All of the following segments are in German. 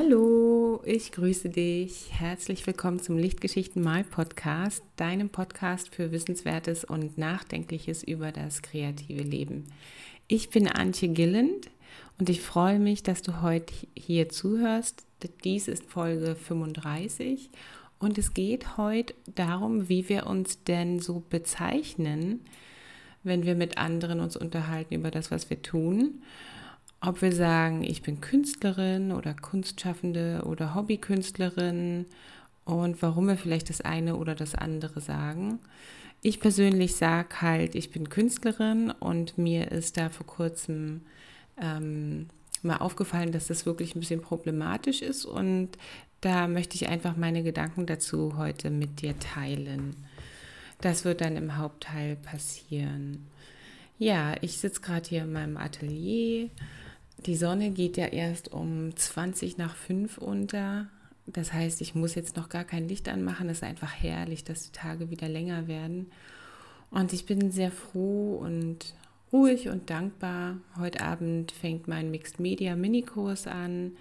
Hallo, ich grüße dich. Herzlich willkommen zum Lichtgeschichten Mal Podcast, deinem Podcast für Wissenswertes und Nachdenkliches über das kreative Leben. Ich bin Antje Gilland und ich freue mich, dass du heute hier zuhörst. Dies ist Folge 35 und es geht heute darum, wie wir uns denn so bezeichnen, wenn wir mit anderen uns unterhalten über das, was wir tun ob wir sagen, ich bin Künstlerin oder Kunstschaffende oder Hobbykünstlerin und warum wir vielleicht das eine oder das andere sagen. Ich persönlich sage halt, ich bin Künstlerin und mir ist da vor kurzem ähm, mal aufgefallen, dass das wirklich ein bisschen problematisch ist und da möchte ich einfach meine Gedanken dazu heute mit dir teilen. Das wird dann im Hauptteil passieren. Ja, ich sitze gerade hier in meinem Atelier die Sonne geht ja erst um 20 nach 5 unter. Das heißt, ich muss jetzt noch gar kein Licht anmachen. Es ist einfach herrlich, dass die Tage wieder länger werden. Und ich bin sehr froh und ruhig und dankbar. Heute Abend fängt mein Mixed Media Minikurs an.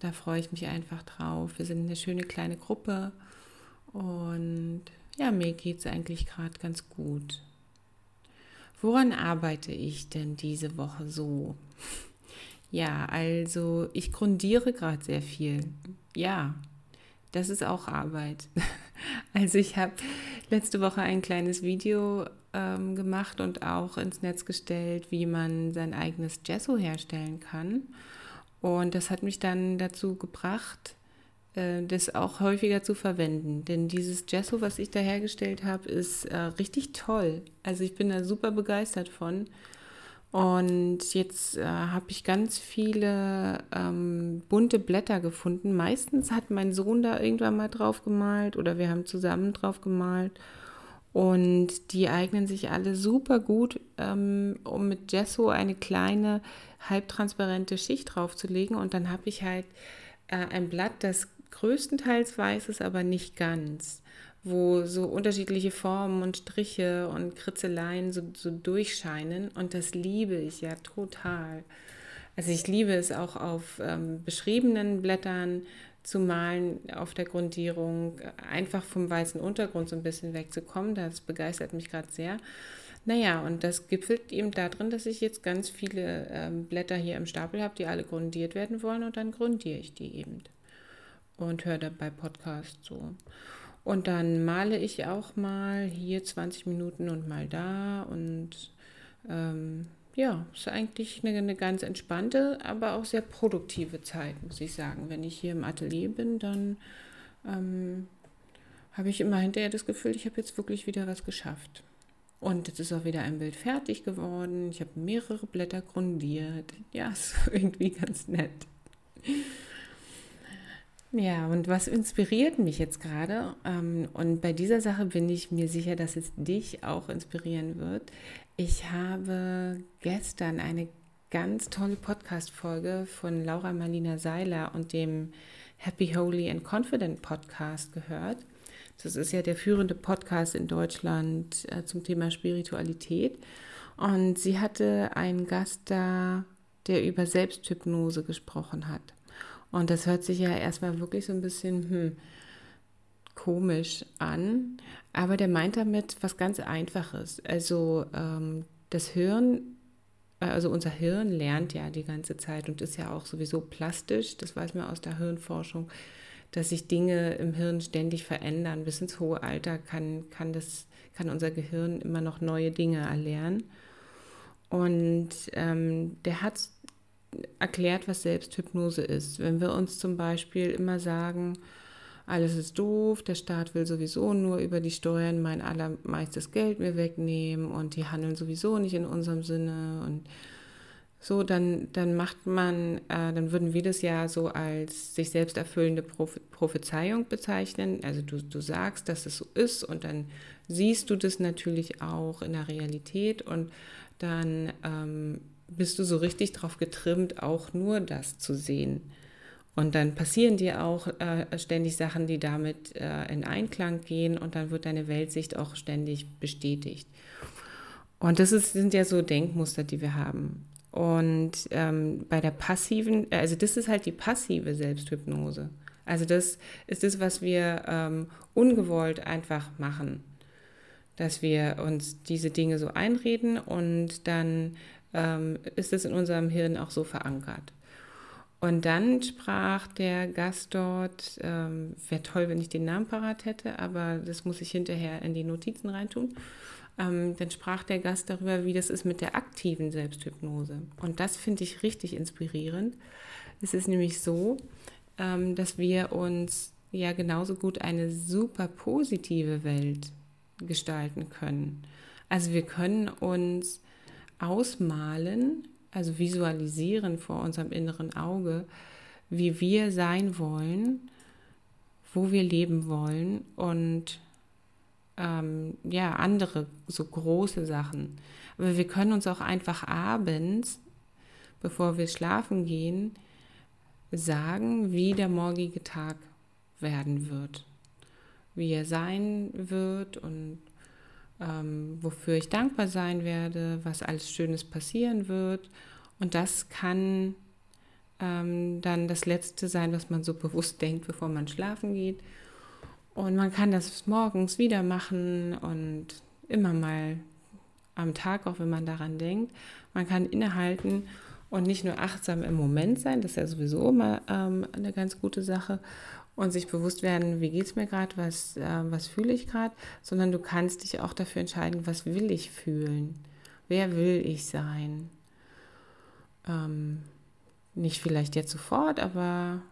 Da freue ich mich einfach drauf. Wir sind eine schöne kleine Gruppe und ja, mir geht es eigentlich gerade ganz gut. Woran arbeite ich denn diese Woche so? Ja, also ich grundiere gerade sehr viel. Ja, das ist auch Arbeit. Also ich habe letzte Woche ein kleines Video ähm, gemacht und auch ins Netz gestellt, wie man sein eigenes Gesso herstellen kann. Und das hat mich dann dazu gebracht, äh, das auch häufiger zu verwenden. Denn dieses Gesso, was ich da hergestellt habe, ist äh, richtig toll. Also ich bin da super begeistert von. Und jetzt äh, habe ich ganz viele ähm, bunte Blätter gefunden. Meistens hat mein Sohn da irgendwann mal drauf gemalt oder wir haben zusammen drauf gemalt. Und die eignen sich alle super gut, ähm, um mit Gesso eine kleine halbtransparente Schicht draufzulegen. Und dann habe ich halt äh, ein Blatt, das größtenteils weiß ist, aber nicht ganz wo so unterschiedliche Formen und Striche und Kritzeleien so, so durchscheinen. Und das liebe ich ja total. Also ich liebe es auch auf ähm, beschriebenen Blättern zu malen, auf der Grundierung, einfach vom weißen Untergrund so ein bisschen wegzukommen. Das begeistert mich gerade sehr. Naja, und das gipfelt eben darin, dass ich jetzt ganz viele ähm, Blätter hier im Stapel habe, die alle grundiert werden wollen und dann grundiere ich die eben und höre dabei Podcasts so. Und dann male ich auch mal hier 20 Minuten und mal da. Und ähm, ja, ist eigentlich eine, eine, ganz entspannte, aber auch sehr produktive Zeit, muss ich sagen. Wenn ich hier im Atelier bin, dann ähm, habe ich immer hinterher das Gefühl, ich habe jetzt wirklich wieder was geschafft. Und jetzt ist auch wieder ein Bild fertig geworden. Ich habe mehrere Blätter grundiert. Ja, ist irgendwie ganz nett. Ja, und was inspiriert mich jetzt gerade? Ähm, und bei dieser Sache bin ich mir sicher, dass es dich auch inspirieren wird. Ich habe gestern eine ganz tolle Podcast-Folge von Laura Marlina Seiler und dem Happy, Holy and Confident Podcast gehört. Das ist ja der führende Podcast in Deutschland äh, zum Thema Spiritualität. Und sie hatte einen Gast da, der über Selbsthypnose gesprochen hat. Und das hört sich ja erstmal wirklich so ein bisschen hm, komisch an, aber der meint damit was ganz Einfaches. Also ähm, das Hirn, äh, also unser Hirn lernt ja die ganze Zeit und ist ja auch sowieso plastisch, das weiß man aus der Hirnforschung, dass sich Dinge im Hirn ständig verändern. Bis ins hohe Alter kann, kann, das, kann unser Gehirn immer noch neue Dinge erlernen. Und ähm, der hat erklärt, was Selbsthypnose ist. Wenn wir uns zum Beispiel immer sagen, alles ist doof, der Staat will sowieso nur über die Steuern mein allermeistes Geld mir wegnehmen und die handeln sowieso nicht in unserem Sinne und so, dann, dann macht man, äh, dann würden wir das ja so als sich selbst erfüllende Prophezeiung bezeichnen. Also du, du sagst, dass es so ist und dann siehst du das natürlich auch in der Realität und dann ähm, bist du so richtig drauf getrimmt, auch nur das zu sehen. Und dann passieren dir auch äh, ständig Sachen, die damit äh, in Einklang gehen und dann wird deine Weltsicht auch ständig bestätigt. Und das ist, sind ja so Denkmuster, die wir haben. Und ähm, bei der passiven, also das ist halt die passive Selbsthypnose. Also das ist das, was wir ähm, ungewollt einfach machen, dass wir uns diese Dinge so einreden und dann ähm, ist es in unserem Hirn auch so verankert. Und dann sprach der Gast dort, ähm, wäre toll, wenn ich den Namen parat hätte, aber das muss ich hinterher in die Notizen reintun. Ähm, dann sprach der Gast darüber, wie das ist mit der aktiven Selbsthypnose. Und das finde ich richtig inspirierend. Es ist nämlich so, ähm, dass wir uns ja genauso gut eine super positive Welt gestalten können. Also wir können uns ausmalen, also visualisieren vor unserem inneren Auge, wie wir sein wollen, wo wir leben wollen und ähm, ja, andere so große Sachen. Aber wir können uns auch einfach abends, bevor wir schlafen gehen, sagen, wie der morgige Tag werden wird, wie er sein wird und ähm, wofür ich dankbar sein werde, was alles Schönes passieren wird. Und das kann ähm, dann das Letzte sein, was man so bewusst denkt, bevor man schlafen geht. Und man kann das morgens wieder machen und immer mal am Tag, auch wenn man daran denkt. Man kann innehalten und nicht nur achtsam im Moment sein, das ist ja sowieso immer ähm, eine ganz gute Sache, und sich bewusst werden, wie geht es mir gerade, was, äh, was fühle ich gerade, sondern du kannst dich auch dafür entscheiden, was will ich fühlen, wer will ich sein. Ähm, nicht vielleicht jetzt sofort, aber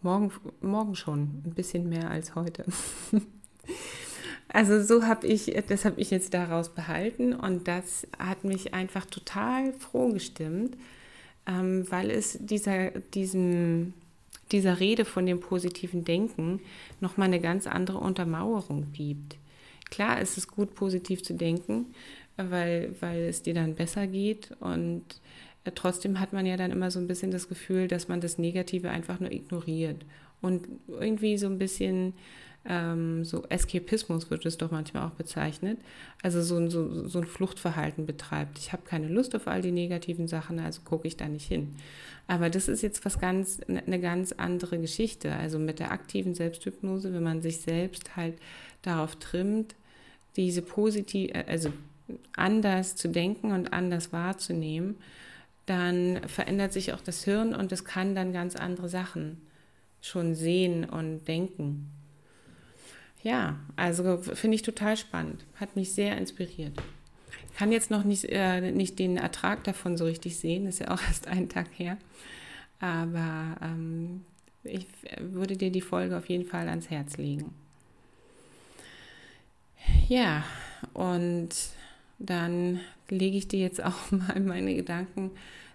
morgen, morgen schon, ein bisschen mehr als heute. also so habe ich, das habe ich jetzt daraus behalten und das hat mich einfach total froh gestimmt, ähm, weil es dieser, diesem dieser Rede von dem positiven Denken nochmal eine ganz andere Untermauerung gibt. Klar ist es gut, positiv zu denken, weil, weil es dir dann besser geht und äh, trotzdem hat man ja dann immer so ein bisschen das Gefühl, dass man das Negative einfach nur ignoriert und irgendwie so ein bisschen ähm, so Eskapismus wird es doch manchmal auch bezeichnet, also so, so, so ein Fluchtverhalten betreibt. Ich habe keine Lust auf all die negativen Sachen, also gucke ich da nicht hin. Aber das ist jetzt was ganz, eine ne ganz andere Geschichte. Also mit der aktiven Selbsthypnose, wenn man sich selbst halt darauf trimmt, diese positiv, äh, also anders zu denken und anders wahrzunehmen, dann verändert sich auch das Hirn und es kann dann ganz andere Sachen schon sehen und denken. Ja, also finde ich total spannend. Hat mich sehr inspiriert. Kann jetzt noch nicht, äh, nicht den Ertrag davon so richtig sehen, ist ja auch erst einen Tag her. Aber ähm, ich würde dir die Folge auf jeden Fall ans Herz legen. Ja, und dann lege ich dir jetzt auch mal meine Gedanken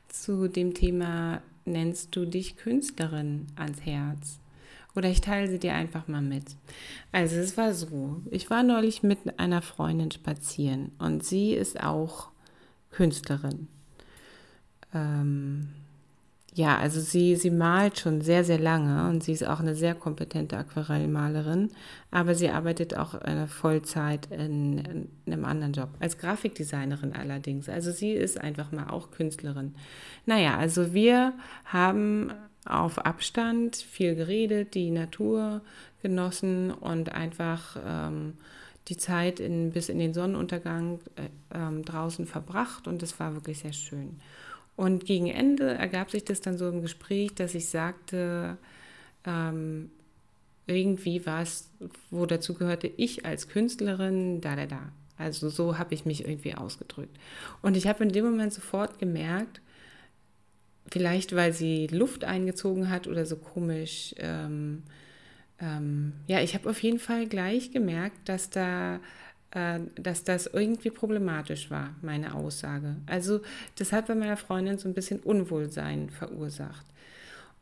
zu dem Thema, nennst du dich Künstlerin ans Herz? Oder ich teile sie dir einfach mal mit. Also es war so, ich war neulich mit einer Freundin spazieren und sie ist auch Künstlerin. Ähm, ja, also sie, sie malt schon sehr, sehr lange und sie ist auch eine sehr kompetente Aquarellmalerin, aber sie arbeitet auch eine Vollzeit in, in, einem anderen Job, als Grafikdesignerin allerdings. Also sie ist einfach mal auch Künstlerin. Naja, also wir haben auf Abstand viel geredet, die Natur genossen und einfach ähm, die Zeit in, bis in den Sonnenuntergang äh, ähm, draußen verbracht und es war wirklich sehr schön. Und gegen Ende ergab sich das dann so im Gespräch, dass ich sagte, ähm, irgendwie war es, wo dazu gehörte, ich als Künstlerin, da, da, da. Also so habe ich mich irgendwie ausgedrückt. Und ich habe in dem Moment sofort gemerkt, vielleicht weil sie Luft eingezogen hat oder so komisch. Ähm, ähm, ja, ich habe auf jeden Fall gleich gemerkt, dass da äh, dass das irgendwie problematisch war, meine Aussage. Also das hat bei meiner Freundin so ein bisschen Unwohlsein verursacht.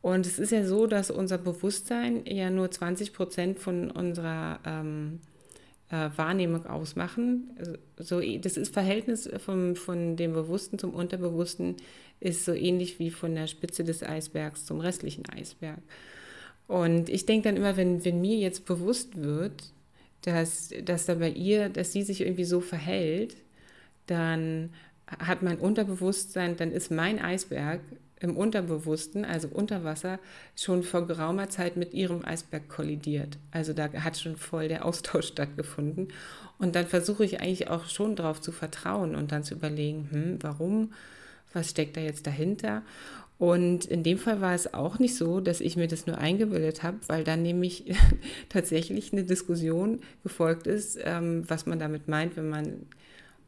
Und es ist ja so, dass unser Bewusstsein ja nur 20 Prozent von unserer ähm, äh, Wahrnehmung ausmachen. Also, so, das ist Verhältnis vom, von dem Bewussten zum Unterbewussten ist so ähnlich wie von der Spitze des Eisbergs zum restlichen Eisberg. Und ich denke dann immer, wenn, wenn mir jetzt bewusst wird, dass, dass da bei ihr, dass sie sich irgendwie so verhält, dann hat mein Unterbewusstsein, dann ist mein Eisberg im Unterbewussten, also unter Wasser, schon vor geraumer Zeit mit ihrem Eisberg kollidiert. Also da hat schon voll der Austausch stattgefunden. Und dann versuche ich eigentlich auch schon darauf zu vertrauen und dann zu überlegen, hm, warum, was steckt da jetzt dahinter? Und in dem Fall war es auch nicht so, dass ich mir das nur eingebildet habe, weil dann nämlich tatsächlich eine Diskussion gefolgt ist, ähm, was man damit meint, wenn man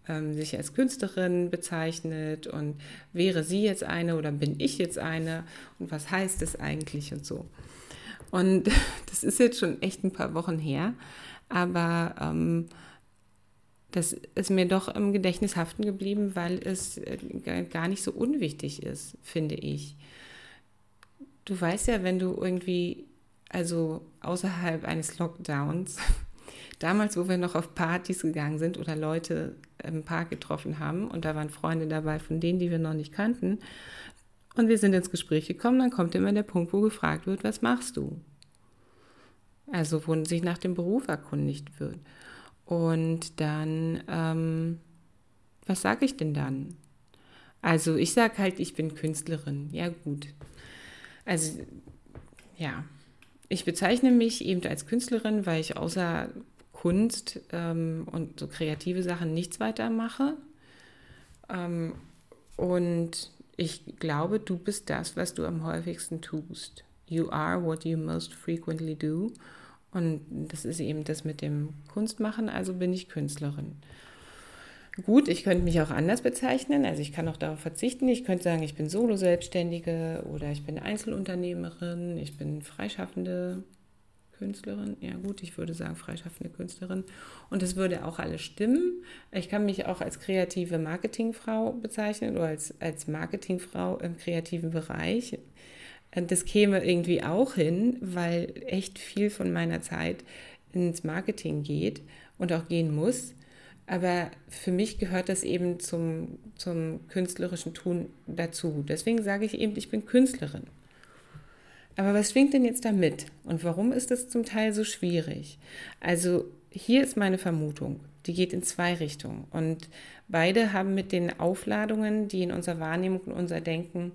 ähm, sich als Künstlerin bezeichnet und wäre sie jetzt eine oder bin ich jetzt eine und was heißt es eigentlich und so. Und das ist jetzt schon echt ein paar Wochen her, aber ähm, das ist mir doch im Gedächtnis haften geblieben, weil es äh, gar nicht so unwichtig ist, finde ich. Du weißt ja, wenn du irgendwie, also außerhalb eines Lockdowns, damals, wo wir noch auf Partys gegangen sind oder Leute im Park getroffen haben und da waren Freunde dabei von denen, die wir noch nicht kannten, und wir sind ins Gespräch gekommen, dann kommt immer der Punkt, wo gefragt wird, was machst du? Also wo sich nach dem Beruf erkundigt wird. Und dann, ähm, was sage ich denn dann? Also ich sage halt, ich bin Künstlerin. Ja gut. Also ja, ich bezeichne mich eben als Künstlerin, weil ich außer Kunst ähm, und so kreative Sachen nichts weiter mache. Ähm, und ich glaube, du bist das, was du am häufigsten tust. You are what you most frequently do. Und das ist eben das mit dem Kunstmachen, also bin ich Künstlerin. Gut, ich könnte mich auch anders bezeichnen, also ich kann auch darauf verzichten. Ich könnte sagen, ich bin Solo-Selbstständige oder ich bin Einzelunternehmerin, ich bin freischaffende Künstlerin. Ja gut, ich würde sagen freischaffende Künstlerin. Und das würde auch alles stimmen. Ich kann mich auch als kreative Marketingfrau bezeichnen oder als, als Marketingfrau im kreativen Bereich. Das käme irgendwie auch hin, weil echt viel von meiner Zeit ins Marketing geht und auch gehen muss. Aber für mich gehört das eben zum, zum künstlerischen Tun dazu. Deswegen sage ich eben, ich bin Künstlerin. Aber was schwingt denn jetzt damit? Und warum ist das zum Teil so schwierig? Also hier ist meine Vermutung. Die geht in zwei Richtungen. Und beide haben mit den Aufladungen, die in unserer Wahrnehmung und unser Denken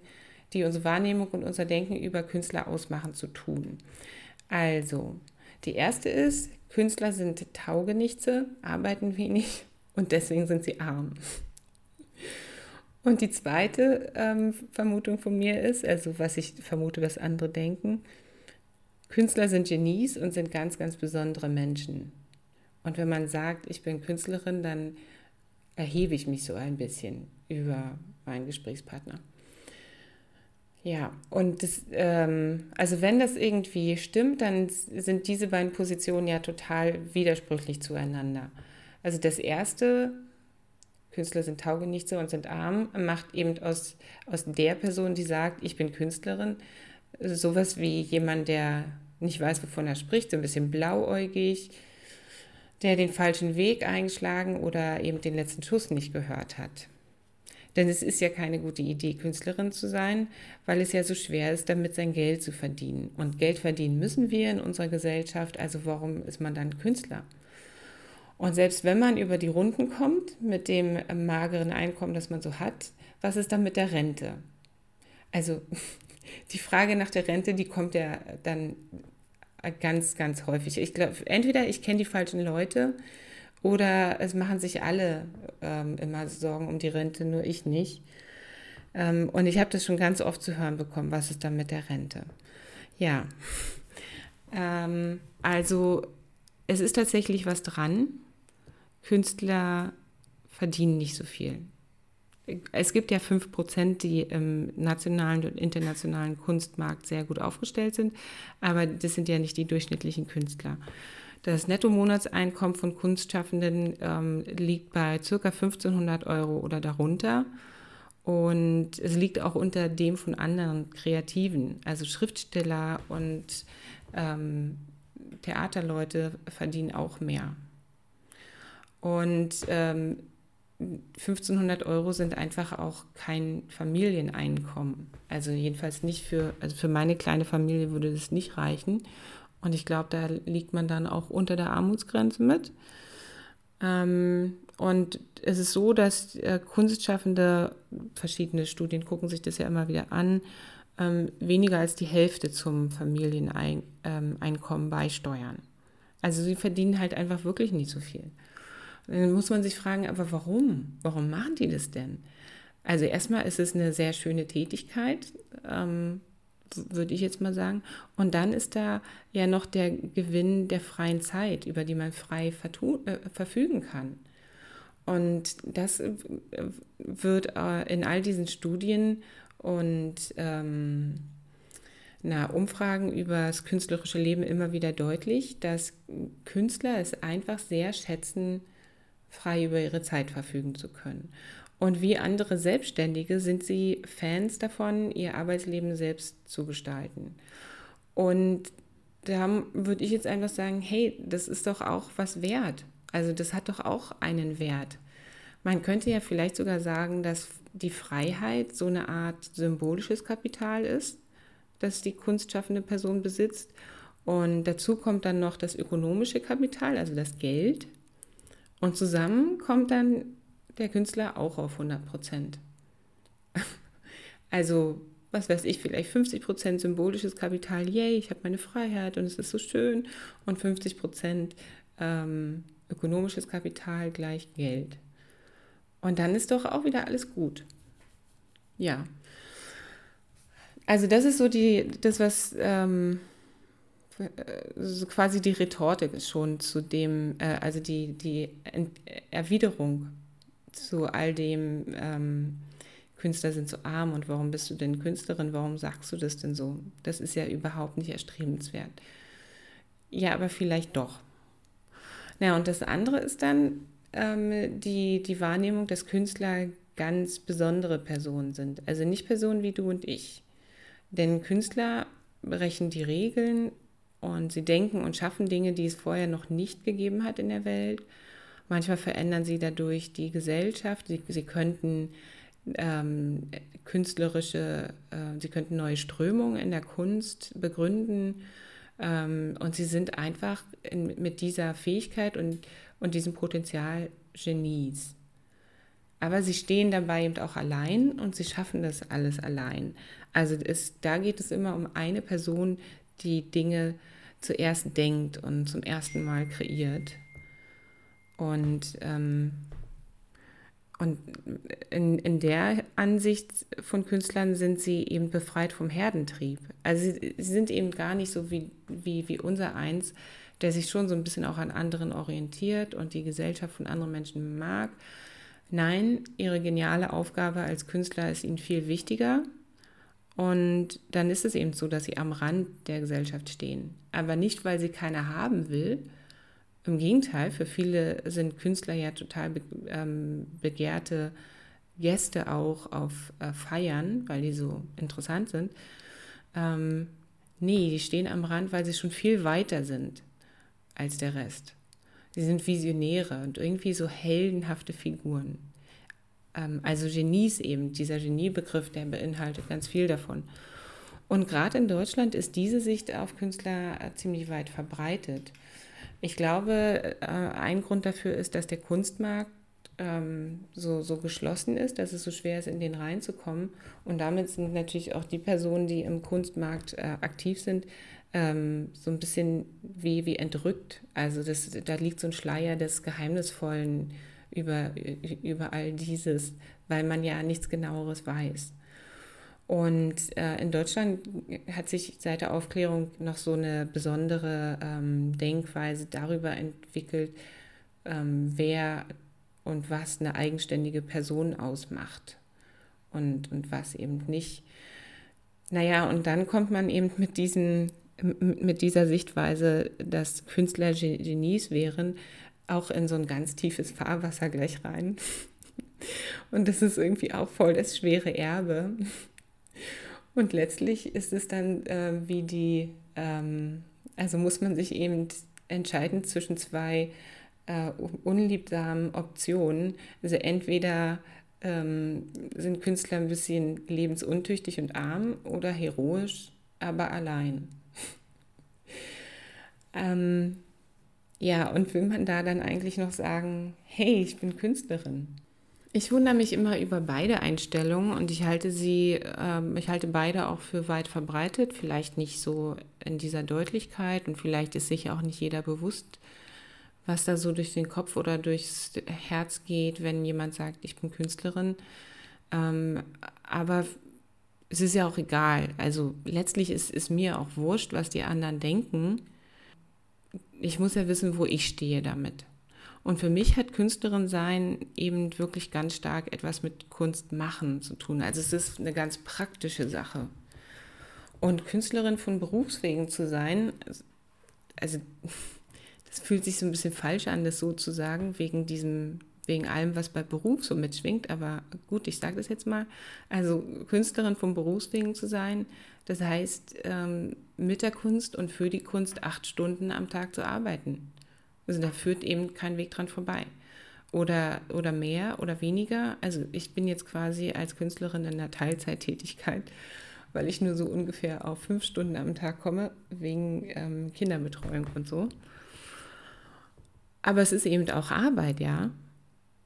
die unsere Wahrnehmung und unser Denken über Künstler ausmachen, zu tun. Also, die erste ist, Künstler sind Taugenichtse, arbeiten wenig und deswegen sind sie arm. Und die zweite ähm, Vermutung von mir ist, also was ich vermute, was andere denken, Künstler sind Genies und sind ganz, ganz besondere Menschen. Und wenn man sagt, ich bin Künstlerin, dann erhebe ich mich so ein bisschen über meinen Gesprächspartner. Ja, und das, ähm, also wenn das irgendwie stimmt, dann sind diese beiden Positionen ja total widersprüchlich zueinander. Also das erste, Künstler sind Taugenichtse und sind arm, macht eben aus, aus der Person, die sagt, ich bin Künstlerin, sowas wie jemand, der nicht weiß, wovon er spricht, so ein bisschen blauäugig, der den falschen Weg eingeschlagen oder eben den letzten Schuss nicht gehört hat. Denn es ist ja keine gute Idee, Künstlerin zu sein, weil es ja so schwer ist, damit sein Geld zu verdienen. Und Geld verdienen müssen wir in unserer Gesellschaft, also warum ist man dann Künstler? Und selbst wenn man über die Runden kommt mit dem mageren Einkommen, das man so hat, was ist dann mit der Rente? Also die Frage nach der Rente, die kommt ja dann ganz, ganz häufig. Ich glaube, entweder ich kenne die falschen Leute, oder es machen sich alle ähm, immer Sorgen um die Rente, nur ich nicht. Ähm, und ich habe das schon ganz oft zu hören bekommen, was ist dann mit der Rente? Ja, ähm, also es ist tatsächlich was dran. Künstler verdienen nicht so viel. Es gibt ja 5%, die im nationalen und internationalen Kunstmarkt sehr gut aufgestellt sind, aber das sind ja nicht die durchschnittlichen Künstler. Das Nettomonatseinkommen von Kunstschaffenden ähm, liegt bei ca. 1500 Euro oder darunter. Und es liegt auch unter dem von anderen Kreativen. Also Schriftsteller und ähm, Theaterleute verdienen auch mehr. Und ähm, 1500 Euro sind einfach auch kein Familieneinkommen. Also jedenfalls nicht für, also für meine kleine Familie würde das nicht reichen. Und ich glaube, da liegt man dann auch unter der Armutsgrenze mit. Ähm, und es ist so, dass äh, Kunstschaffende, verschiedene Studien gucken sich das ja immer wieder an, ähm, weniger als die Hälfte zum Familieneinkommen ähm, beisteuern. Also sie verdienen halt einfach wirklich nicht so viel. Dann muss man sich fragen, aber warum? Warum machen die das denn? Also erstmal ist es eine sehr schöne Tätigkeit, ähm, würde ich jetzt mal sagen. Und dann ist da ja noch der Gewinn der freien Zeit, über die man frei äh, verfügen kann. Und das wird äh, in all diesen Studien und ähm, na, Umfragen über das künstlerische Leben immer wieder deutlich, dass Künstler es einfach sehr schätzen, frei über ihre Zeit verfügen zu können. Und wie andere Selbstständige sind sie Fans davon, ihr Arbeitsleben selbst zu gestalten. Und da würde ich jetzt einfach sagen, hey, das ist doch auch was wert. Also das hat doch auch einen Wert. Man könnte ja vielleicht sogar sagen, dass die Freiheit so eine Art symbolisches Kapital ist, das die kunstschaffende Person besitzt. Und dazu kommt dann noch das ökonomische Kapital, also das Geld. Und zusammen kommt dann der Künstler auch auf 100 Prozent. Also, was weiß ich, vielleicht 50 Prozent symbolisches Kapital, yay, ich habe meine Freiheit und es ist so schön. Und 50 Prozent ähm, ökonomisches Kapital gleich Geld. Und dann ist doch auch wieder alles gut. Ja. Also das ist so die, das, was ähm, so quasi die Retorte schon zu dem, äh, also die, die Erwiderung zu all dem, ähm, Künstler sind so arm und warum bist du denn Künstlerin, warum sagst du das denn so? Das ist ja überhaupt nicht erstrebenswert. Ja, aber vielleicht doch. Na, und das andere ist dann ähm, die, die Wahrnehmung, dass Künstler ganz besondere Personen sind. Also nicht Personen wie du und ich. Denn Künstler brechen die Regeln und sie denken und schaffen Dinge, die es vorher noch nicht gegeben hat in der Welt. Manchmal verändern sie dadurch die Gesellschaft. Sie, sie könnten ähm, künstlerische, äh, sie könnten neue Strömungen in der Kunst begründen. Ähm, und sie sind einfach in, mit dieser Fähigkeit und, und diesem Potenzial Genies. Aber sie stehen dabei eben auch allein und sie schaffen das alles allein. Also es, da geht es immer um eine Person, die Dinge zuerst denkt und zum ersten Mal kreiert. Und, ähm, und in, in der Ansicht von Künstlern sind sie eben befreit vom Herdentrieb. Also sie, sie sind eben gar nicht so wie, wie, wie unser eins, der sich schon so ein bisschen auch an anderen orientiert und die Gesellschaft von anderen Menschen mag. Nein, ihre geniale Aufgabe als Künstler ist ihnen viel wichtiger. Und dann ist es eben so, dass sie am Rand der Gesellschaft stehen. Aber nicht, weil sie keiner haben will. Im Gegenteil, für viele sind Künstler ja total be ähm, begehrte Gäste auch auf äh, Feiern, weil die so interessant sind. Ähm, nee, die stehen am Rand, weil sie schon viel weiter sind als der Rest. Sie sind Visionäre und irgendwie so heldenhafte Figuren. Ähm, also Genies eben, dieser Geniebegriff, der beinhaltet ganz viel davon. Und gerade in Deutschland ist diese Sicht auf Künstler äh, ziemlich weit verbreitet. Ich glaube, äh, ein Grund dafür ist, dass der Kunstmarkt ähm, so, so geschlossen ist, dass es so schwer ist, in den reinzukommen. Und damit sind natürlich auch die Personen, die im Kunstmarkt äh, aktiv sind, ähm, so ein bisschen wie, wie entrückt. Also das, da liegt so ein Schleier des Geheimnisvollen über, über all dieses, weil man ja nichts genaueres weiß. Und äh, in Deutschland hat sich seit der Aufklärung noch so eine besondere ähm, Denkweise darüber entwickelt, ähm, wer und was eine eigenständige Person ausmacht und, und was eben nicht. Naja, und dann kommt man eben mit diesen mit dieser Sichtweise, dass Künstler Genies wären, auch in so ein ganz tiefes Fahrwasser gleich rein. Und das ist irgendwie auch voll das schwere Erbe. Und letztlich ist es dann äh, wie die, ähm, also muss man sich eben entscheiden zwischen zwei äh, unliebsamen Optionen. Also entweder ähm, sind Künstler ein bisschen lebensuntüchtig und arm oder heroisch, aber allein. Ähm, Ja, und will man da dann eigentlich noch sagen, hey, ich bin Künstlerin? Ich wundere mich immer über beide Einstellungen und ich halte sie, äh, ich halte beide auch für weit verbreitet, vielleicht nicht so in dieser Deutlichkeit und vielleicht ist sich auch nicht jeder bewusst, was da so durch den Kopf oder durchs Herz geht, wenn jemand sagt, ich bin Künstlerin. Ähm, aber es ist ja auch egal. Also letztlich ist es mir auch wurscht, was die anderen denken. Ich muss ja wissen, wo ich stehe damit. Und für mich hat Künstlerin sein eben wirklich ganz stark etwas mit Kunst machen zu tun. Also es ist eine ganz praktische Sache. Und Künstlerin von Berufswegen zu sein, also das fühlt sich so ein bisschen falsch an, das so zu sagen, wegen diesem, wegen allem, was bei Beruf so mitschwingt. Aber gut, ich sage das jetzt mal. Also Künstlerin von Berufswegen zu sein, das heißt, ähm, mit der Kunst und für die Kunst acht Stunden am Tag zu arbeiten. Also da führt eben kein Weg dran vorbei. Oder, oder mehr oder weniger. Also ich bin jetzt quasi als Künstlerin in der Teilzeittätigkeit, weil ich nur so ungefähr auf fünf Stunden am Tag komme, wegen ähm, Kinderbetreuung und so. Aber es ist eben auch Arbeit, ja.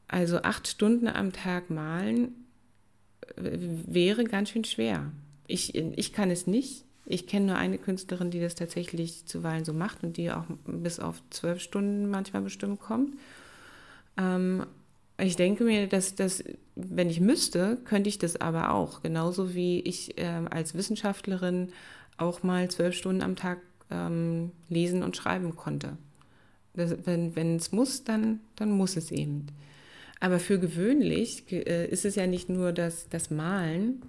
Also acht Stunden am Tag malen äh, wäre ganz schön schwer. Ich, ich kann es nicht. Ich kenne nur eine Künstlerin, die das tatsächlich zuweilen so macht und die auch bis auf zwölf Stunden manchmal bestimmt kommt. Ähm, ich denke mir, dass das, wenn ich müsste, könnte ich das aber auch. Genauso wie ich äh, als Wissenschaftlerin auch mal zwölf Stunden am Tag ähm, lesen und schreiben konnte. Das, wenn, es muss, dann, dann muss es eben. Aber für gewöhnlich äh, ist es ja nicht nur das, das Malen,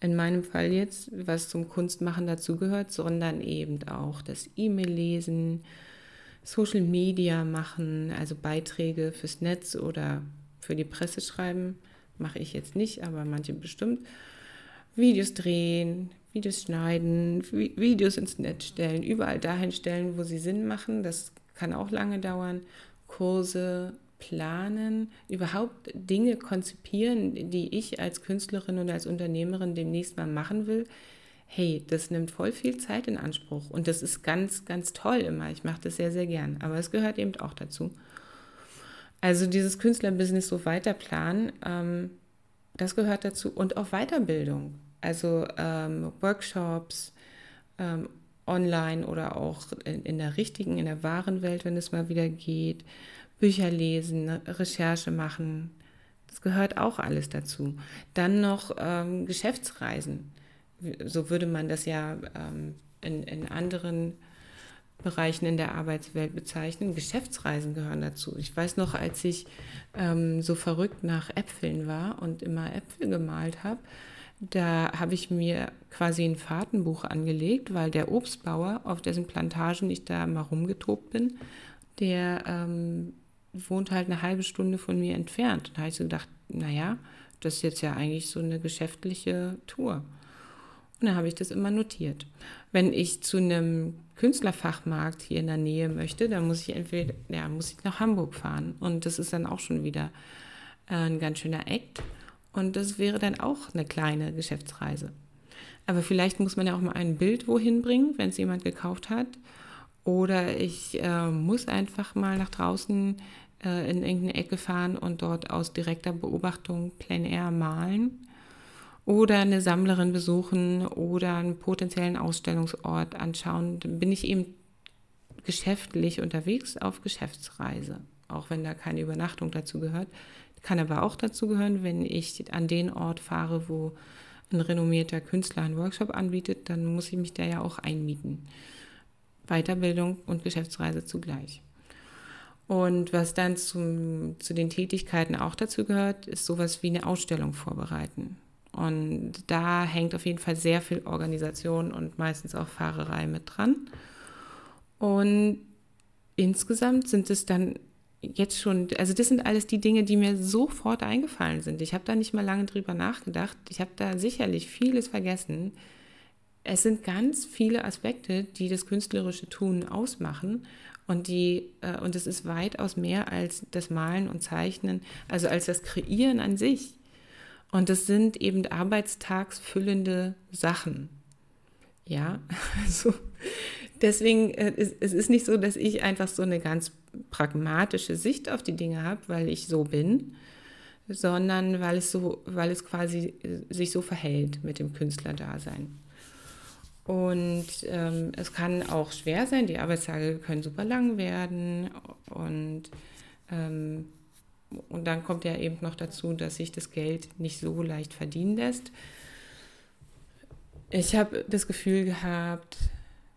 in meinem Fall jetzt, was zum Kunstmachen dazugehört, sondern eben auch das E-Mail-Lesen, Social Media machen, also Beiträge fürs Netz oder für die Presse schreiben, mache ich jetzt nicht, aber manche bestimmt. Videos drehen, Videos schneiden, Videos ins Netz stellen, überall dahin stellen, wo sie Sinn machen. Das kann auch lange dauern. Kurse, planen, überhaupt Dinge konzipieren, die ich als Künstlerin und als Unternehmerin demnächst mal machen will, hey, das nimmt voll viel Zeit in Anspruch. Und das ist ganz, ganz toll immer. Ich mache das sehr, sehr gern, aber es gehört eben auch dazu. Also dieses Künstlerbusiness so weiterplanen, ähm, das gehört dazu. Und auch Weiterbildung, also ähm, Workshops, ähm, online oder auch in, in der richtigen, in der wahren Welt, wenn es mal wieder geht Bücher lesen, Recherche machen. Das gehört auch alles dazu. Dann noch ähm, Geschäftsreisen. So würde man das ja ähm, in, in anderen Bereichen in der Arbeitswelt bezeichnen. Geschäftsreisen gehören dazu. Ich weiß noch, als ich ähm, so verrückt nach Äpfeln war und immer Äpfel gemalt habe, da habe ich mir quasi ein Fahrtenbuch angelegt, weil der Obstbauer, auf dessen Plantagen ich da mal rumgetobt bin, der ähm, wohnt halt eine halbe Stunde von mir entfernt. Da habe ich so gedacht, naja, das ist jetzt ja eigentlich so eine geschäftliche Tour. Und dann habe ich das immer notiert. Wenn ich zu einem Künstlerfachmarkt hier in der Nähe möchte, dann muss ich entweder, ja, muss ich nach Hamburg fahren. Und das ist dann auch schon wieder äh, ein ganz schöner Act. Und das wäre dann auch eine kleine Geschäftsreise. Aber vielleicht muss man ja auch mal ein Bild wohin bringen, wenn es jemand gekauft hat. Oder ich äh, muss einfach mal nach draußen äh, in irgendeine Ecke fahren und dort aus direkter Beobachtung Plein Air malen oder eine Sammlerin besuchen oder einen potenziellen Ausstellungsort anschauen, dann bin ich eben geschäftlich unterwegs auf Geschäftsreise, auch wenn da keine Übernachtung dazu gehört. Kann aber auch dazu gehören, wenn ich an den Ort fahre, wo ein renommierter Künstler einen Workshop anbietet, dann muss ich mich da ja auch einmieten. Weiterbildung und Geschäftsreise zugleich. Und was dann zum, zu den Tätigkeiten auch dazu gehört, ist sowas wie eine Ausstellung vorbereiten. Und da hängt auf jeden Fall sehr viel Organisation und meistens auch Fahrerei mit dran. Und insgesamt sind es dann jetzt schon, also das sind alles die Dinge, die mir sofort eingefallen sind. Ich habe da nicht mal lange drüber nachgedacht. Ich habe da sicherlich vieles vergessen. Es sind ganz viele Aspekte, die das künstlerische Tun ausmachen. Und, die, äh, und es ist weitaus mehr als das Malen und Zeichnen, also als das Kreieren an sich. Und das sind eben arbeitstagsfüllende Sachen. Ja, also deswegen, äh, es, es ist nicht so, dass ich einfach so eine ganz pragmatische Sicht auf die Dinge habe, weil ich so bin, sondern weil es so, weil es quasi äh, sich so verhält mit dem Künstlerdasein. Und ähm, es kann auch schwer sein, die Arbeitstage können super lang werden und, ähm, und dann kommt ja eben noch dazu, dass sich das Geld nicht so leicht verdienen lässt. Ich habe das Gefühl gehabt,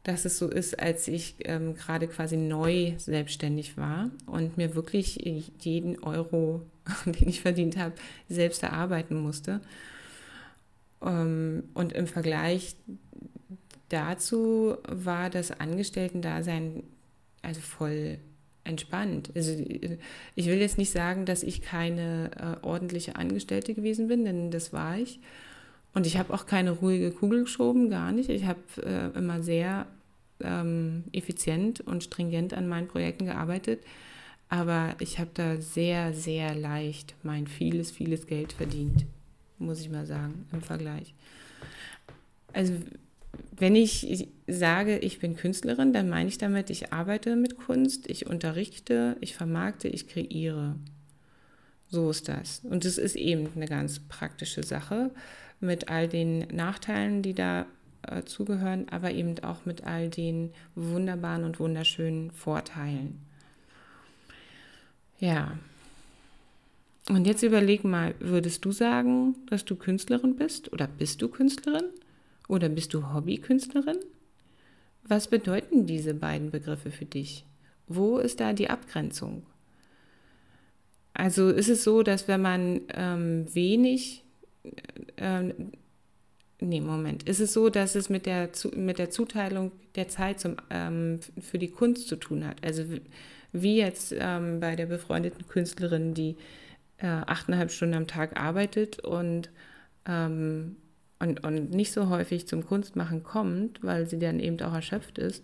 dass es so ist, als ich ähm, gerade quasi neu selbstständig war und mir wirklich jeden Euro, den ich verdient habe, selbst erarbeiten musste. Ähm, und im Vergleich dazu war das Angestellten-Dasein also voll entspannt. Also ich will jetzt nicht sagen, dass ich keine äh, ordentliche Angestellte gewesen bin, denn das war ich. Und ich habe auch keine ruhige Kugel geschoben, gar nicht. Ich habe äh, immer sehr ähm, effizient und stringent an meinen Projekten gearbeitet. Aber ich habe da sehr, sehr leicht mein vieles, vieles Geld verdient, muss ich mal sagen, im Vergleich. Also wenn ich sage, ich bin Künstlerin, dann meine ich damit, ich arbeite mit Kunst, ich unterrichte, ich vermarkte, ich kreiere. So ist das. Und es ist eben eine ganz praktische Sache mit all den Nachteilen, die da äh, zugehören, aber eben auch mit all den wunderbaren und wunderschönen Vorteilen. Ja. Und jetzt überleg mal, würdest du sagen, dass du Künstlerin bist oder bist du Künstlerin oder bist du Hobbykünstlerin? Was bedeuten diese beiden Begriffe für dich? Wo ist da die Abgrenzung? Also ist es so, dass wenn man ähm, wenig äh, Nee, Moment. Ist es so, dass es mit der, mit der Zuteilung der Zeit zum, ähm, für die Kunst zu tun hat? Also wie jetzt ähm, bei der befreundeten Künstlerin, die äh, achteinhalb Stunden am Tag arbeitet und, ähm, und, und nicht so häufig zum Kunstmachen kommt, weil sie dann eben auch erschöpft ist,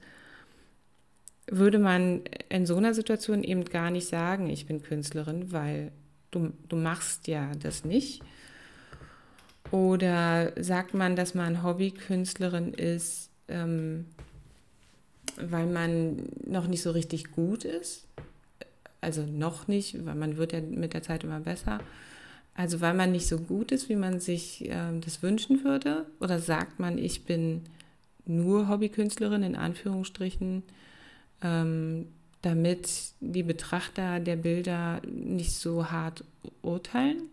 würde man in so einer Situation eben gar nicht sagen, ich bin Künstlerin, weil du, du machst ja das nicht oder sagt man, dass man Hobbykünstlerin ist, ähm, weil man noch nicht so richtig gut ist? Also noch nicht, weil man wird ja mit der Zeit immer besser. Also weil man nicht so gut ist, wie man sich äh, das wünschen würde? Oder sagt man, ich bin nur Hobbykünstlerin in Anführungsstrichen, ähm, damit die Betrachter der Bilder nicht so hart urteilen?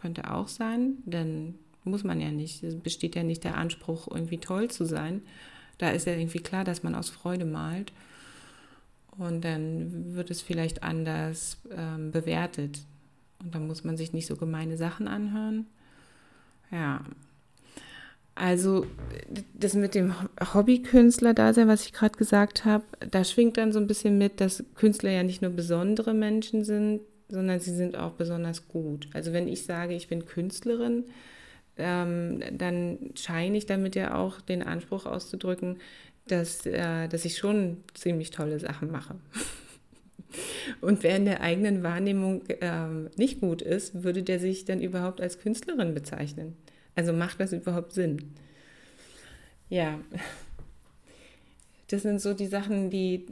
Könnte auch sein, denn muss man ja nicht. Es besteht ja nicht der Anspruch, irgendwie toll zu sein. Da ist ja irgendwie klar, dass man aus Freude malt. Und dann wird es vielleicht anders ähm, bewertet. Und dann muss man sich nicht so gemeine Sachen anhören. Ja. Also das mit dem Hobbykünstler-Dasein, was ich gerade gesagt habe, da schwingt dann so ein bisschen mit, dass Künstler ja nicht nur besondere Menschen sind, sondern sie sind auch besonders gut. Also wenn ich sage, ich bin Künstlerin, ähm, dann scheine ich damit ja auch den Anspruch auszudrücken, dass, äh, dass ich schon ziemlich tolle Sachen mache. Und wer in der eigenen Wahrnehmung äh, nicht gut ist, würde der sich dann überhaupt als Künstlerin bezeichnen? Also macht das überhaupt Sinn? Ja, das sind so die Sachen, die,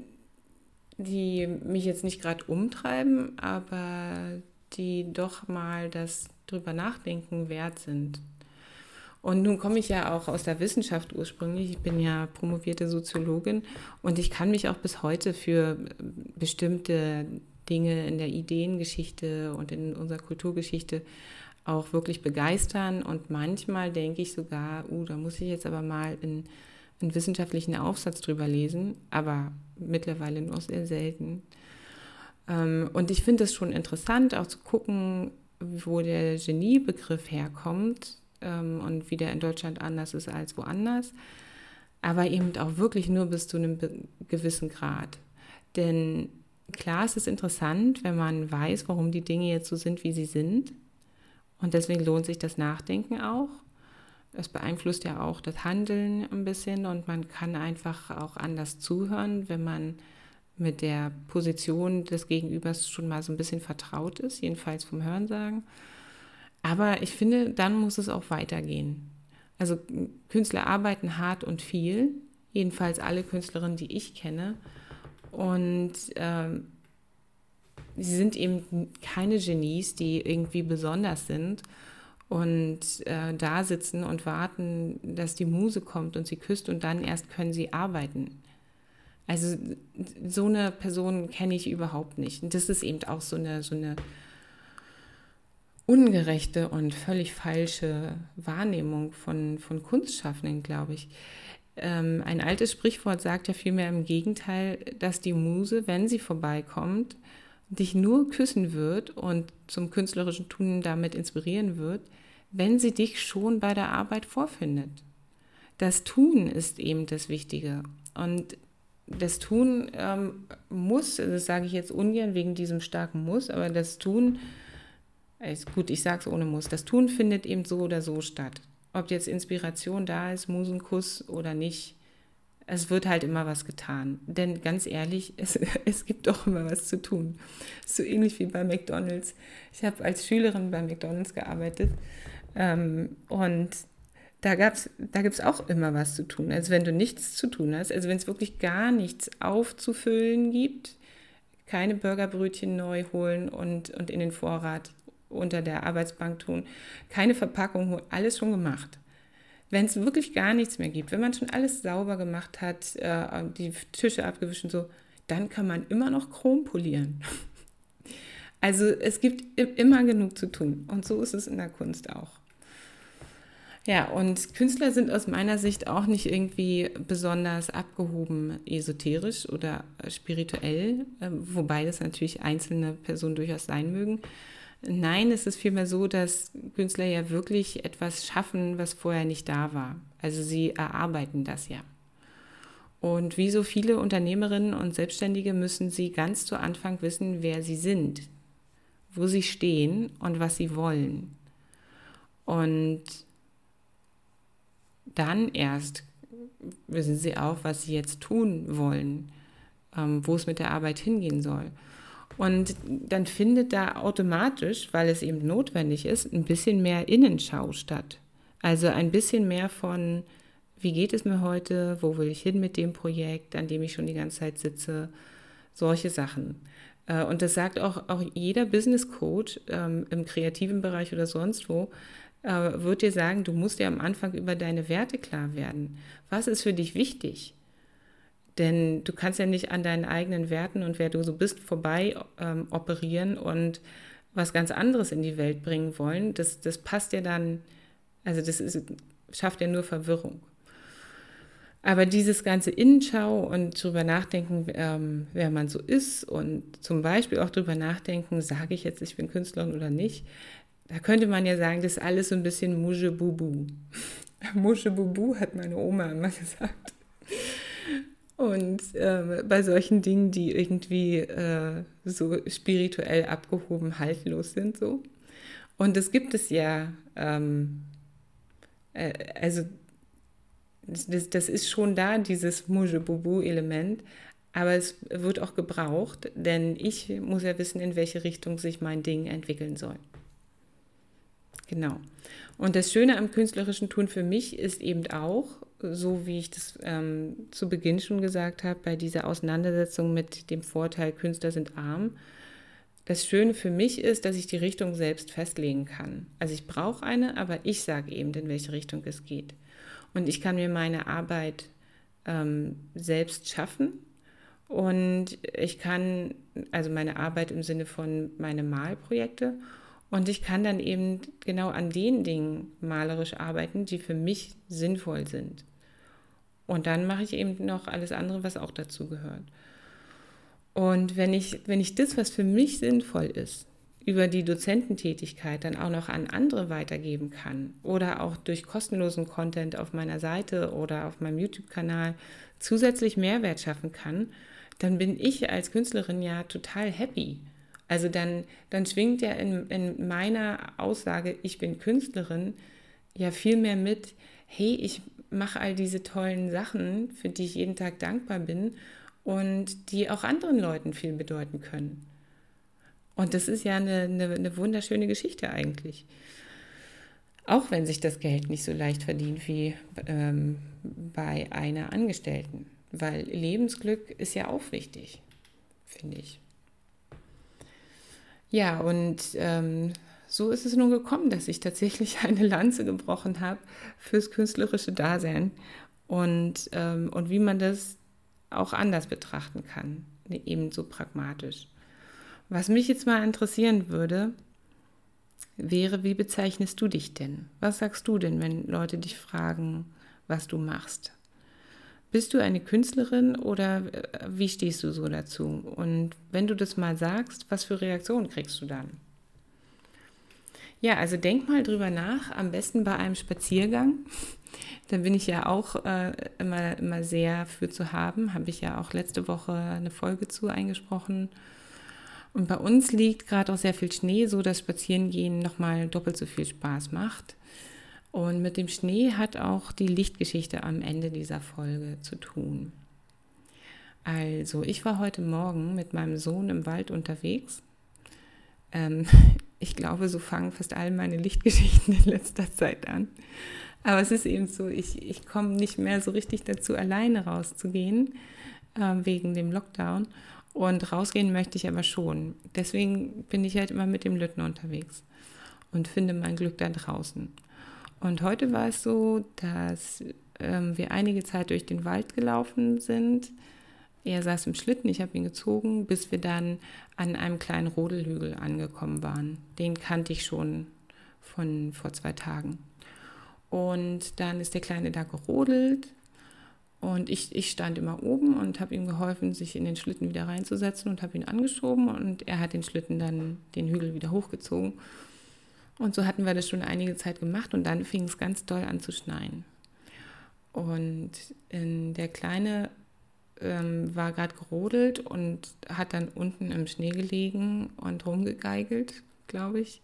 die mich jetzt nicht gerade umtreiben, aber die doch mal das drüber nachdenken wert sind. Und nun komme ich ja auch aus der Wissenschaft ursprünglich. Ich bin ja promovierte Soziologin und ich kann mich auch bis heute für bestimmte Dinge in der Ideengeschichte und in unserer Kulturgeschichte auch wirklich begeistern. Und manchmal denke ich sogar, uh, da muss ich jetzt aber mal einen, einen wissenschaftlichen Aufsatz drüber lesen, aber mittlerweile nur sehr selten. Ähm, und ich finde es schon interessant, auch zu gucken, wo der Geniebegriff herkommt ähm, und wie der in Deutschland anders ist als woanders, aber eben auch wirklich nur bis zu einem gewissen Grad. Denn klar, es ist interessant, wenn man weiß, warum die Dinge jetzt so sind, wie sie sind. Und deswegen lohnt sich das Nachdenken auch. Es beeinflusst ja auch das Handeln ein bisschen und man kann einfach auch anders zuhören, wenn man mit der Position des Gegenübers schon mal so ein bisschen vertraut ist, jedenfalls vom Hörensagen. Aber ich finde, dann muss es auch weitergehen. Also Künstler arbeiten hart und viel Jedenfalls alle Künstlerinnen, die ich kenne. Und ähm, sie sind eben keine Genies, die irgendwie besonders sind und äh, da sitzen und warten, dass die Muse kommt und sie küsst und dann erst können sie arbeiten. Also so eine Person kenne ich überhaupt nicht. Und das ist eben auch so eine, so eine ungerechte und völlig falsche Wahrnehmung von, von Kunstschaffenden, glaube ich. Ähm, ein altes Sprichwort sagt ja vielmehr im Gegenteil, dass die Muse, wenn sie vorbeikommt, dich nur küssen wird und zum künstlerischen Tun damit inspirieren wird, wenn sie dich schon bei der Arbeit vorfindet. Das Tun ist eben das Wichtige. Und das Tun ähm, muss, das sage ich jetzt ungern wegen diesem starken Muss, aber das Tun, ist gut, ich sage es ohne Muss, das Tun findet eben so oder so statt. Ob jetzt Inspiration da ist, Musenkuss oder nicht, es wird halt immer was getan. Denn ganz ehrlich, es, es gibt auch immer was zu tun. So ähnlich wie bei McDonald's. Ich habe als Schülerin bei McDonald's gearbeitet ähm, und da, da gibt es auch immer was zu tun. Also wenn du nichts zu tun hast, also wenn es wirklich gar nichts aufzufüllen gibt, keine Burgerbrötchen neu holen und, und in den Vorrat unter der Arbeitsbank tun, keine Verpackung holen, alles schon gemacht. Wenn es wirklich gar nichts mehr gibt, wenn man schon alles sauber gemacht hat, äh, die Tische abgewischt und so, dann kann man immer noch Chrom polieren. Also es gibt immer genug zu tun und so ist es in der Kunst auch. Ja, und Künstler sind aus meiner Sicht auch nicht irgendwie besonders abgehoben esoterisch oder spirituell, ähm, wobei das natürlich einzelne Personen durchaus sein mögen. Nein, es ist vielmehr so, dass Künstler ja wirklich etwas schaffen, was vorher nicht da war. Also sie erarbeiten das ja. Und wie so viele Unternehmerinnen und Selbstständige müssen sie ganz zu Anfang wissen, wer sie sind, wo sie stehen und was sie wollen. Und dann erst wissen sie auch, was sie jetzt tun wollen, ähm, wo es mit der Arbeit hingehen soll. Und dann findet da automatisch, weil es eben notwendig ist, ein bisschen mehr Innenschau statt. Also ein bisschen mehr von, wie geht es mir heute, wo will ich hin mit dem Projekt, an dem ich schon die ganze Zeit sitze, solche Sachen. Äh, und das sagt auch, auch jeder Business Coach ähm, im kreativen Bereich oder sonst wo, äh, wird dir sagen, du musst dir am Anfang über deine Werte klar werden. Was ist für dich wichtig? Denn du kannst ja nicht an deinen eigenen Werten und wer du so bist vorbei ähm, operieren und was ganz anderes in die Welt bringen wollen. Das, das passt ja dann, also das ist, schafft ja nur Verwirrung. Aber dieses ganze Innenschau und drüber nachdenken, ähm, wer man so ist und zum Beispiel auch drüber nachdenken, sage ich jetzt, ich bin Künstlerin oder nicht, da könnte man ja sagen, das ist alles so ein bisschen Musche Bubu. Musche Bubu hat meine Oma immer gesagt. Und äh, bei solchen Dingen, die irgendwie äh, so spirituell abgehoben, haltlos sind, so. Und das gibt es ja, ähm, äh, also das, das, ist schon da, dieses Mujebubu-Element, aber es wird auch gebraucht, denn ich muss ja wissen, in welche Richtung sich mein Ding entwickeln soll. Genau. Und das Schöne am künstlerischen Tun für mich ist eben auch, so wie ich das ähm, zu Beginn schon gesagt habe, bei dieser Auseinandersetzung mit dem Vorteil, Künstler sind arm. Das Schöne für mich ist, dass ich die Richtung selbst festlegen kann. Also ich brauche eine, aber ich sage eben, in welche Richtung es geht. Und ich kann mir meine Arbeit ähm, selbst schaffen und ich kann, also meine Arbeit im Sinne von meine Malprojekte und ich kann dann eben genau an den Dingen malerisch arbeiten, die für mich sinnvoll sind. Und dann mache ich eben noch alles andere, was auch dazu gehört. Und wenn ich, wenn ich das, was für mich sinnvoll ist, über die Dozententätigkeit dann auch noch an andere weitergeben kann oder auch durch kostenlosen Content auf meiner Seite oder auf meinem YouTube-Kanal zusätzlich Mehrwert schaffen kann, dann bin ich als Künstlerin ja total happy. Also dann, dann schwingt ja in, in meiner Aussage, ich bin Künstlerin, ja viel mehr mit, hey, ich mache all diese tollen Sachen, für die ich jeden Tag dankbar bin und die auch anderen Leuten viel bedeuten können. Und das ist ja eine, eine, eine wunderschöne Geschichte eigentlich. Auch wenn sich das Geld nicht so leicht verdient wie ähm, bei einer Angestellten. Weil Lebensglück ist ja auch wichtig, finde ich. Ja, und ähm, so ist es nun gekommen, dass ich tatsächlich eine Lanze gebrochen habe fürs künstlerische Dasein und, ähm, und wie man das auch anders betrachten kann, ebenso pragmatisch. Was mich jetzt mal interessieren würde, wäre, wie bezeichnest du dich denn? Was sagst du denn, wenn Leute dich fragen, was du machst? Bist du eine Künstlerin oder äh, wie stehst du so dazu? Und wenn du das mal sagst, was für Reaktionen kriegst du dann? Ja, also denk mal drüber nach, am besten bei einem Spaziergang. Da bin ich ja auch äh, immer, immer sehr für zu haben. Habe ich ja auch letzte Woche eine Folge zu eingesprochen. Und bei uns liegt gerade auch sehr viel Schnee, so dass Spazierengehen nochmal doppelt so viel Spaß macht. Und mit dem Schnee hat auch die Lichtgeschichte am Ende dieser Folge zu tun. Also, ich war heute Morgen mit meinem Sohn im Wald unterwegs. Ähm, ich glaube, so fangen fast all meine Lichtgeschichten in letzter Zeit an. Aber es ist eben so, ich, ich komme nicht mehr so richtig dazu, alleine rauszugehen, äh, wegen dem Lockdown. Und rausgehen möchte ich aber schon. Deswegen bin ich halt immer mit dem Lütten unterwegs und finde mein Glück da draußen. Und heute war es so, dass ähm, wir einige Zeit durch den Wald gelaufen sind. Er saß im Schlitten, ich habe ihn gezogen, bis wir dann an einem kleinen Rodelhügel angekommen waren. Den kannte ich schon von vor zwei Tagen. Und dann ist der Kleine da gerodelt und ich, ich stand immer oben und habe ihm geholfen, sich in den Schlitten wieder reinzusetzen und habe ihn angeschoben und er hat den Schlitten dann den Hügel wieder hochgezogen. Und so hatten wir das schon einige Zeit gemacht und dann fing es ganz doll an zu schneien. Und der Kleine ähm, war gerade gerodelt und hat dann unten im Schnee gelegen und rumgegeigelt, glaube ich.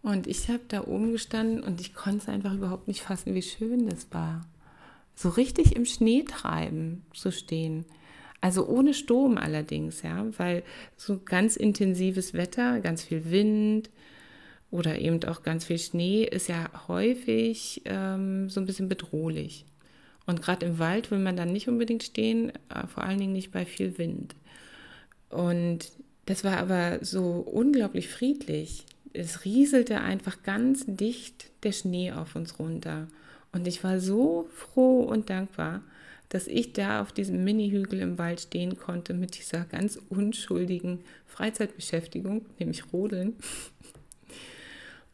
Und ich habe da oben gestanden und ich konnte es einfach überhaupt nicht fassen, wie schön das war. So richtig im Schnee treiben zu stehen. Also ohne Sturm allerdings, ja, weil so ganz intensives Wetter, ganz viel Wind, oder eben auch ganz viel Schnee ist ja häufig ähm, so ein bisschen bedrohlich. Und gerade im Wald will man dann nicht unbedingt stehen, äh, vor allen Dingen nicht bei viel Wind. Und das war aber so unglaublich friedlich. Es rieselte einfach ganz dicht der Schnee auf uns runter. Und ich war so froh und dankbar, dass ich da auf diesem Mini-Hügel im Wald stehen konnte mit dieser ganz unschuldigen Freizeitbeschäftigung, nämlich Rodeln.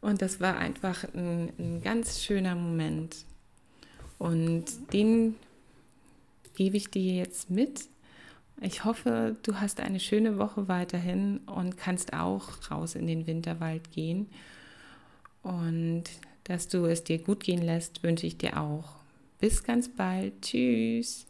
Und das war einfach ein, ein ganz schöner Moment. Und den gebe ich dir jetzt mit. Ich hoffe, du hast eine schöne Woche weiterhin und kannst auch raus in den Winterwald gehen. Und dass du es dir gut gehen lässt, wünsche ich dir auch. Bis ganz bald. Tschüss.